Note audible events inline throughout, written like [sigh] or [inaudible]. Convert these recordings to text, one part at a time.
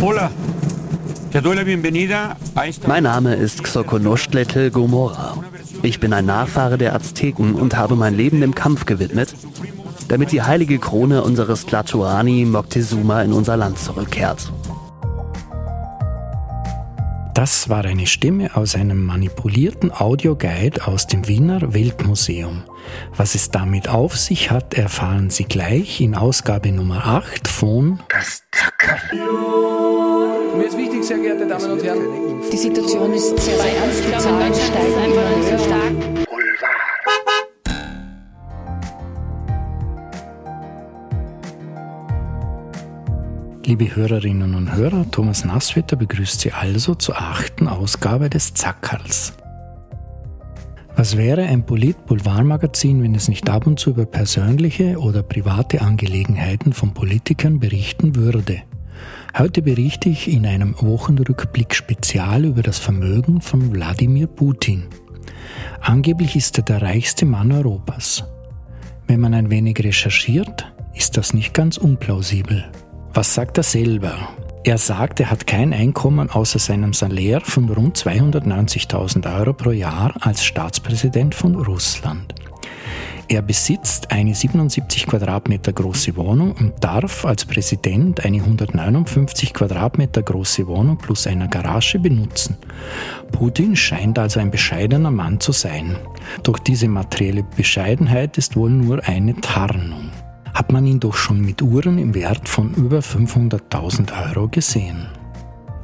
Hola. Mein Name ist Xoconochtletl Gomorra. Ich bin ein Nachfahre der Azteken und habe mein Leben dem Kampf gewidmet, damit die heilige Krone unseres Tlatoani Moctezuma in unser Land zurückkehrt. Das war eine Stimme aus einem manipulierten Audioguide aus dem Wiener Weltmuseum. Was es damit auf sich hat, erfahren Sie gleich in Ausgabe Nummer 8 von Das Zackerl. Wichtig, sehr geehrte Damen und Herren. Die Situation ist sehr, sehr ernst. Die Zahlen steigen immer höher. Liebe Hörerinnen und Hörer, Thomas Nasswetter begrüßt Sie also zur achten Ausgabe des Zackerls. Was wäre ein Polit-Boulevardmagazin, wenn es nicht ab und zu über persönliche oder private Angelegenheiten von Politikern berichten würde? Heute berichte ich in einem Wochenrückblick spezial über das Vermögen von Wladimir Putin. Angeblich ist er der reichste Mann Europas. Wenn man ein wenig recherchiert, ist das nicht ganz unplausibel. Was sagt er selber? Er sagt, er hat kein Einkommen außer seinem Salär von rund 290.000 Euro pro Jahr als Staatspräsident von Russland. Er besitzt eine 77 Quadratmeter große Wohnung und darf als Präsident eine 159 Quadratmeter große Wohnung plus eine Garage benutzen. Putin scheint also ein bescheidener Mann zu sein. Doch diese materielle Bescheidenheit ist wohl nur eine Tarnung hat man ihn doch schon mit Uhren im Wert von über 500.000 Euro gesehen.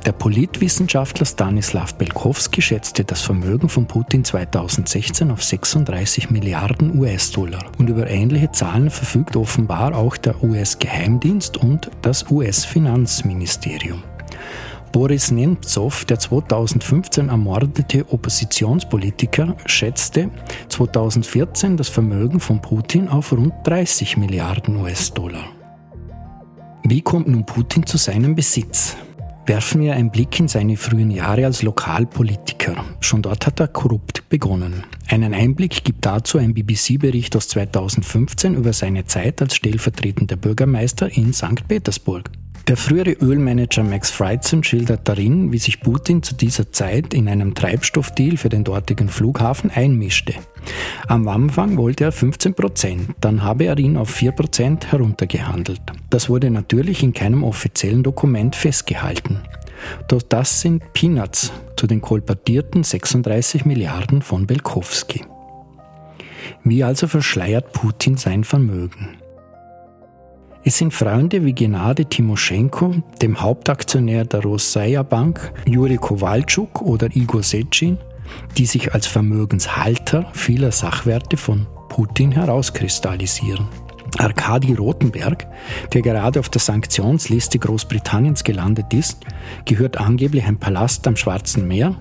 Der Politwissenschaftler Stanislav Belkowski schätzte das Vermögen von Putin 2016 auf 36 Milliarden US-Dollar. Und über ähnliche Zahlen verfügt offenbar auch der US-Geheimdienst und das US-Finanzministerium. Boris Nemtsov, der 2015 ermordete Oppositionspolitiker, schätzte 2014 das Vermögen von Putin auf rund 30 Milliarden US-Dollar. Wie kommt nun Putin zu seinem Besitz? Werfen wir einen Blick in seine frühen Jahre als Lokalpolitiker. Schon dort hat er korrupt begonnen. Einen Einblick gibt dazu ein BBC-Bericht aus 2015 über seine Zeit als stellvertretender Bürgermeister in St. Petersburg. Der frühere Ölmanager Max Freitzen schildert darin, wie sich Putin zu dieser Zeit in einem Treibstoffdeal für den dortigen Flughafen einmischte. Am Anfang wollte er 15 Prozent, dann habe er ihn auf 4 Prozent heruntergehandelt. Das wurde natürlich in keinem offiziellen Dokument festgehalten. Doch das sind Peanuts zu den kolportierten 36 Milliarden von Belkowski. Wie also verschleiert Putin sein Vermögen? Es sind Freunde wie Gennady Timoschenko, dem Hauptaktionär der Rosaia Bank, Juri Kowalczuk oder Igor Secin, die sich als Vermögenshalter vieler Sachwerte von Putin herauskristallisieren. Arkadi Rothenberg, der gerade auf der Sanktionsliste Großbritanniens gelandet ist, gehört angeblich ein Palast am Schwarzen Meer,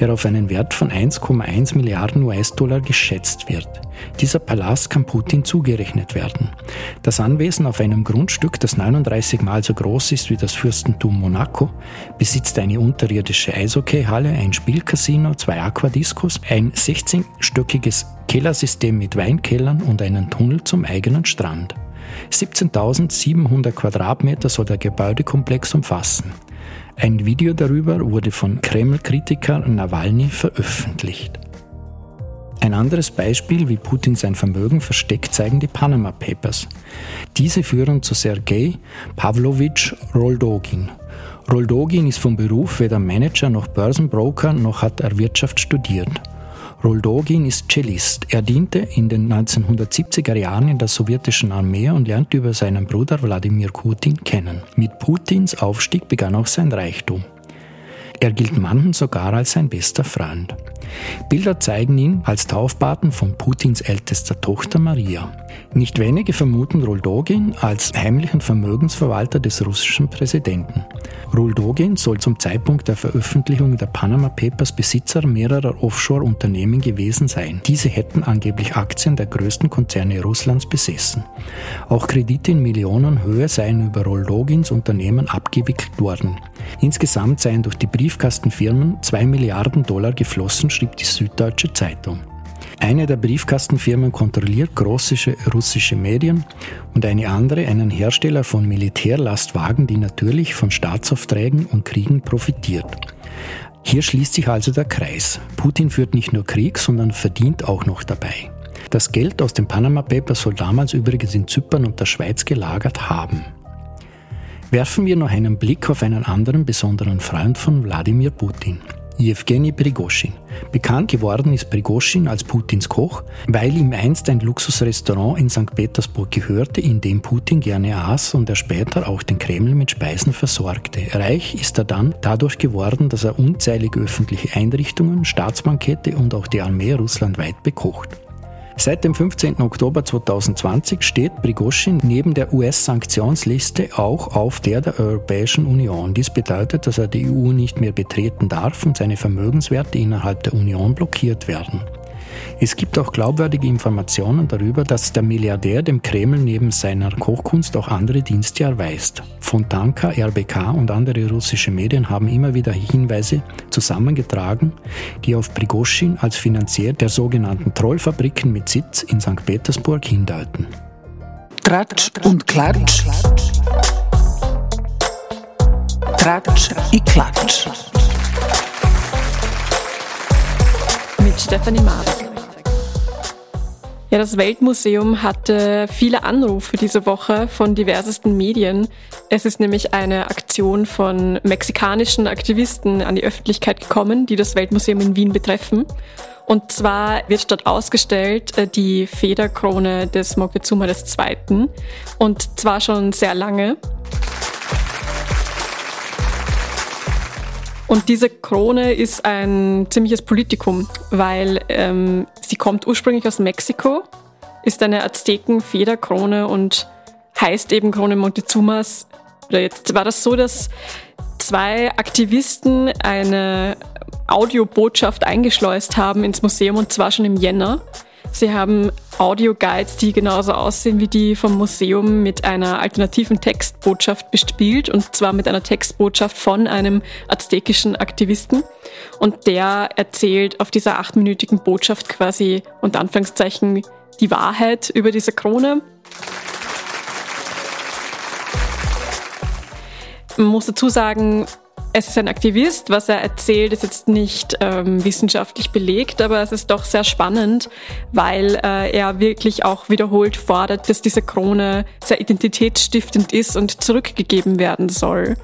der auf einen Wert von 1,1 Milliarden US-Dollar geschätzt wird. Dieser Palast kann Putin zugerechnet werden. Das Anwesen auf einem Grundstück, das 39 Mal so groß ist wie das Fürstentum Monaco, besitzt eine unterirdische Eishockeyhalle, ein Spielcasino, zwei Aquadiscos, ein 16-stöckiges Kellersystem mit Weinkellern und einen Tunnel zum eigenen Strand. 17.700 Quadratmeter soll der Gebäudekomplex umfassen. Ein Video darüber wurde von Kreml-Kritiker Nawalny veröffentlicht. Ein anderes Beispiel, wie Putin sein Vermögen versteckt, zeigen die Panama Papers. Diese führen zu Sergei Pavlovich Roldogin. Roldogin ist vom Beruf weder Manager noch Börsenbroker noch hat er Wirtschaft studiert. Roldogin ist Cellist. Er diente in den 1970er Jahren in der sowjetischen Armee und lernte über seinen Bruder Wladimir Putin kennen. Mit Putins Aufstieg begann auch sein Reichtum. Er gilt manchen sogar als sein bester Freund. Bilder zeigen ihn als Taufpaten von Putins ältester Tochter Maria. Nicht wenige vermuten Roldogin als heimlichen Vermögensverwalter des russischen Präsidenten. Roldogin soll zum Zeitpunkt der Veröffentlichung der Panama Papers Besitzer mehrerer Offshore-Unternehmen gewesen sein. Diese hätten angeblich Aktien der größten Konzerne Russlands besessen. Auch Kredite in Millionenhöhe seien über Roldogins Unternehmen abgewickelt worden. Insgesamt seien durch die Briefkastenfirmen 2 Milliarden Dollar geflossen, schrieb die Süddeutsche Zeitung. Eine der Briefkastenfirmen kontrolliert große russische Medien und eine andere einen Hersteller von Militärlastwagen, die natürlich von Staatsaufträgen und Kriegen profitiert. Hier schließt sich also der Kreis. Putin führt nicht nur Krieg, sondern verdient auch noch dabei. Das Geld aus dem Panama Papers soll damals übrigens in Zypern und der Schweiz gelagert haben. Werfen wir noch einen Blick auf einen anderen besonderen Freund von Wladimir Putin. Jewgeni Prigoschin. Bekannt geworden ist Prigoschin als Putins Koch, weil ihm einst ein Luxusrestaurant in St. Petersburg gehörte, in dem Putin gerne aß und er später auch den Kreml mit Speisen versorgte. Reich ist er dann dadurch geworden, dass er unzählige öffentliche Einrichtungen, Staatsbankette und auch die Armee russlandweit bekocht. Seit dem 15. Oktober 2020 steht Prigoschin neben der US-Sanktionsliste auch auf der der Europäischen Union. Dies bedeutet, dass er die EU nicht mehr betreten darf und seine Vermögenswerte innerhalb der Union blockiert werden. Es gibt auch glaubwürdige Informationen darüber, dass der Milliardär dem Kreml neben seiner Kochkunst auch andere Dienste erweist. Fontanka, RBK und andere russische Medien haben immer wieder Hinweise zusammengetragen, die auf Prigoschin als Finanzier der sogenannten Trollfabriken mit Sitz in St. Petersburg hindeuten. Tratsch und Klatsch. Tratsch und Klatsch. Mit Stefanie Marek. Ja, das Weltmuseum hatte viele Anrufe diese Woche von diversesten Medien. Es ist nämlich eine Aktion von mexikanischen Aktivisten an die Öffentlichkeit gekommen, die das Weltmuseum in Wien betreffen. Und zwar wird dort ausgestellt äh, die Federkrone des Moctezuma II. Und zwar schon sehr lange. Und diese Krone ist ein ziemliches Politikum, weil ähm, sie kommt ursprünglich aus Mexiko, ist eine Azteken-Federkrone und heißt eben Krone Montezumas. Jetzt war das so, dass zwei Aktivisten eine Audiobotschaft eingeschleust haben ins Museum und zwar schon im Jänner. Sie haben Audioguides, die genauso aussehen wie die vom Museum, mit einer alternativen Textbotschaft bespielt und zwar mit einer Textbotschaft von einem aztekischen Aktivisten. Und der erzählt auf dieser achtminütigen Botschaft quasi unter Anführungszeichen die Wahrheit über diese Krone. Man muss dazu sagen, es ist ein Aktivist. Was er erzählt, ist jetzt nicht ähm, wissenschaftlich belegt, aber es ist doch sehr spannend, weil äh, er wirklich auch wiederholt fordert, dass diese Krone sehr identitätsstiftend ist und zurückgegeben werden soll.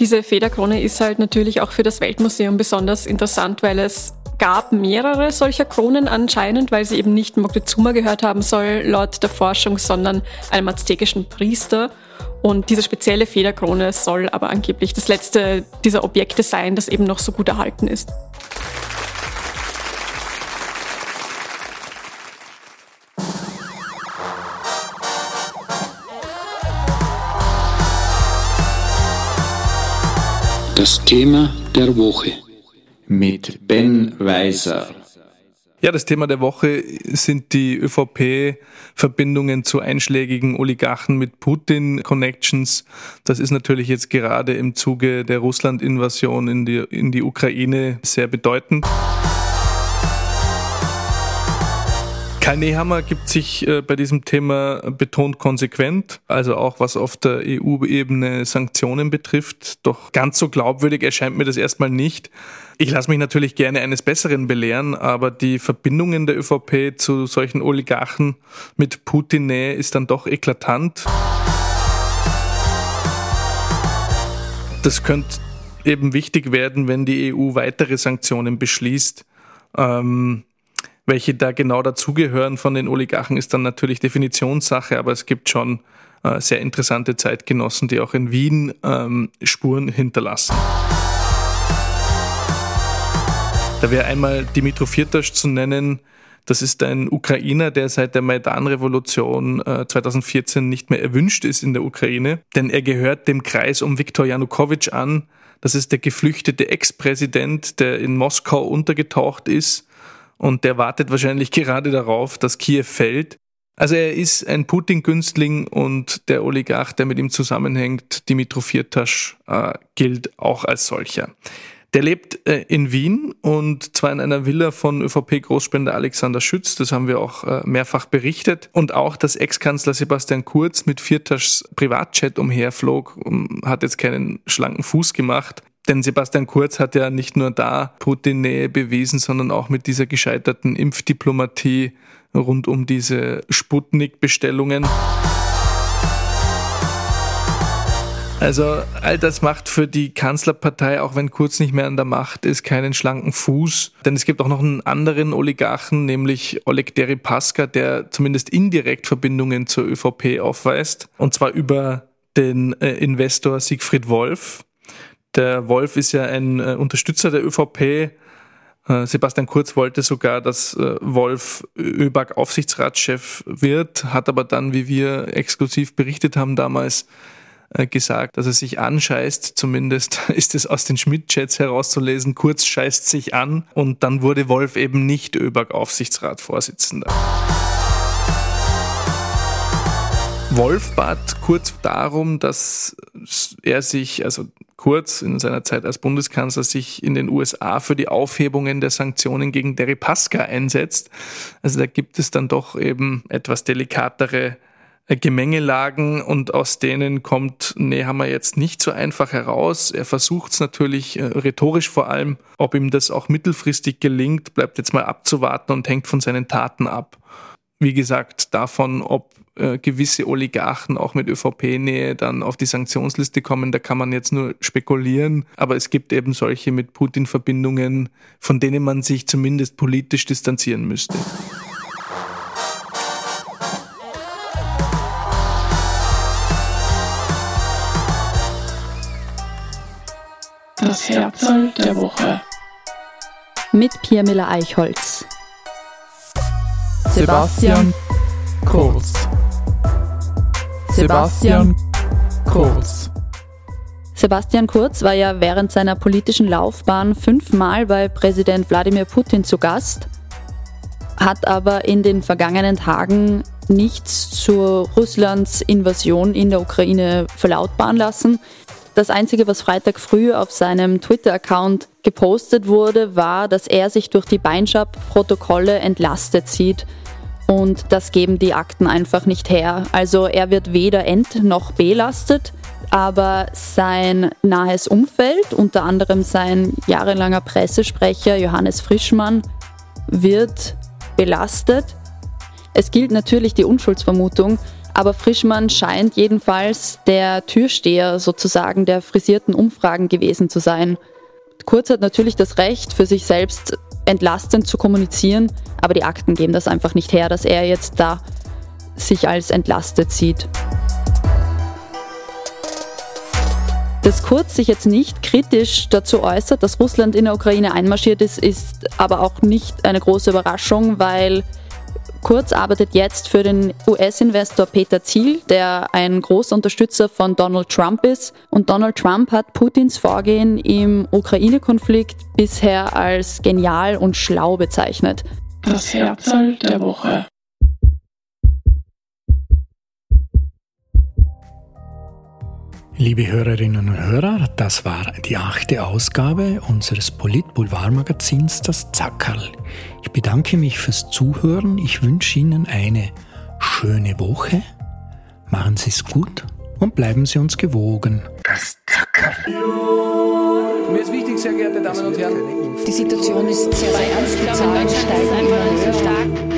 Diese Federkrone ist halt natürlich auch für das Weltmuseum besonders interessant, weil es gab mehrere solcher Kronen anscheinend, weil sie eben nicht Moctezuma gehört haben soll, laut der Forschung, sondern einem aztekischen Priester. Und diese spezielle Federkrone soll aber angeblich das letzte dieser Objekte sein, das eben noch so gut erhalten ist. Das Thema der Woche mit Ben Weiser. Ja, das Thema der Woche sind die ÖVP-Verbindungen zu einschlägigen Oligarchen mit Putin-Connections. Das ist natürlich jetzt gerade im Zuge der Russland-Invasion in die, in die Ukraine sehr bedeutend. Karl Nehammer gibt sich äh, bei diesem Thema betont konsequent, also auch was auf der EU-Ebene Sanktionen betrifft. Doch ganz so glaubwürdig erscheint mir das erstmal nicht. Ich lasse mich natürlich gerne eines Besseren belehren, aber die Verbindungen der ÖVP zu solchen Oligarchen mit Putin-Nähe ist dann doch eklatant. Das könnte eben wichtig werden, wenn die EU weitere Sanktionen beschließt. Ähm, welche da genau dazugehören von den Oligarchen, ist dann natürlich Definitionssache, aber es gibt schon äh, sehr interessante Zeitgenossen, die auch in Wien ähm, Spuren hinterlassen. Da wäre einmal Dimitro Firtasch zu nennen. Das ist ein Ukrainer, der seit der Maidan-Revolution äh, 2014 nicht mehr erwünscht ist in der Ukraine, denn er gehört dem Kreis um Viktor Janukowitsch an. Das ist der geflüchtete Ex-Präsident, der in Moskau untergetaucht ist und der wartet wahrscheinlich gerade darauf, dass Kiew fällt. Also er ist ein Putin-Günstling und der Oligarch, der mit ihm zusammenhängt, Dimitro Firtasch, äh, gilt auch als solcher. Der lebt äh, in Wien und zwar in einer Villa von ÖVP-Großspender Alexander Schütz. Das haben wir auch äh, mehrfach berichtet. Und auch, dass Ex-Kanzler Sebastian Kurz mit Viertaschs Privatchat umherflog, hat jetzt keinen schlanken Fuß gemacht. Denn Sebastian Kurz hat ja nicht nur da Putin-Nähe bewiesen, sondern auch mit dieser gescheiterten Impfdiplomatie rund um diese Sputnik-Bestellungen. Also all das macht für die Kanzlerpartei, auch wenn Kurz nicht mehr an der Macht ist, keinen schlanken Fuß. Denn es gibt auch noch einen anderen Oligarchen, nämlich Oleg Deripaska, der zumindest indirekt Verbindungen zur ÖVP aufweist. Und zwar über den äh, Investor Siegfried Wolf. Der Wolf ist ja ein äh, Unterstützer der ÖVP. Äh, Sebastian Kurz wollte sogar, dass äh, Wolf ÖBAG Aufsichtsratschef wird, hat aber dann, wie wir exklusiv berichtet haben damals, äh, gesagt, dass er sich anscheißt, zumindest [laughs] ist es aus den Schmidt-Chats herauszulesen, kurz scheißt sich an und dann wurde Wolf eben nicht ÖBAG Aufsichtsratsvorsitzender. Wolf bat Kurz darum, dass er sich, also Kurz in seiner Zeit als Bundeskanzler, sich in den USA für die Aufhebungen der Sanktionen gegen Deripaska einsetzt. Also da gibt es dann doch eben etwas delikatere äh, Gemengelagen und aus denen kommt wir jetzt nicht so einfach heraus. Er versucht es natürlich äh, rhetorisch vor allem. Ob ihm das auch mittelfristig gelingt, bleibt jetzt mal abzuwarten und hängt von seinen Taten ab. Wie gesagt, davon, ob äh, gewisse Oligarchen auch mit ÖVP-Nähe dann auf die Sanktionsliste kommen, da kann man jetzt nur spekulieren. Aber es gibt eben solche mit Putin-Verbindungen, von denen man sich zumindest politisch distanzieren müsste. Das Herzl der Woche. Mit Pierre Miller-Eichholz. Sebastian Kurz. Sebastian Kurz. Sebastian Kurz war ja während seiner politischen Laufbahn fünfmal bei Präsident Wladimir Putin zu Gast, hat aber in den vergangenen Tagen nichts zu Russlands Invasion in der Ukraine verlautbaren lassen. Das Einzige, was Freitag früh auf seinem Twitter-Account gepostet wurde, war, dass er sich durch die Beinschab-Protokolle entlastet sieht. Und das geben die Akten einfach nicht her. Also er wird weder ent- noch belastet, aber sein nahes Umfeld, unter anderem sein jahrelanger Pressesprecher Johannes Frischmann, wird belastet. Es gilt natürlich die Unschuldsvermutung, aber Frischmann scheint jedenfalls der Türsteher sozusagen der frisierten Umfragen gewesen zu sein. Kurz hat natürlich das Recht, für sich selbst entlastend zu kommunizieren, aber die Akten geben das einfach nicht her, dass er jetzt da sich als entlastet sieht. Dass Kurz sich jetzt nicht kritisch dazu äußert, dass Russland in der Ukraine einmarschiert ist, ist aber auch nicht eine große Überraschung, weil Kurz arbeitet jetzt für den US-Investor Peter Thiel, der ein großer Unterstützer von Donald Trump ist. Und Donald Trump hat Putins Vorgehen im Ukraine-Konflikt bisher als genial und schlau bezeichnet. Das Herzl der Woche. Liebe Hörerinnen und Hörer, das war die achte Ausgabe unseres Polit-Boulevard-Magazins Das Zackerl. Ich bedanke mich fürs Zuhören. Ich wünsche Ihnen eine schöne Woche. Machen Sie es gut und bleiben Sie uns gewogen. Das Zackerl. Mir ist wichtig, sehr geehrte Damen und Herren. Die Situation ist sehr, sehr ernst. Die Zahlen steigen immer höher.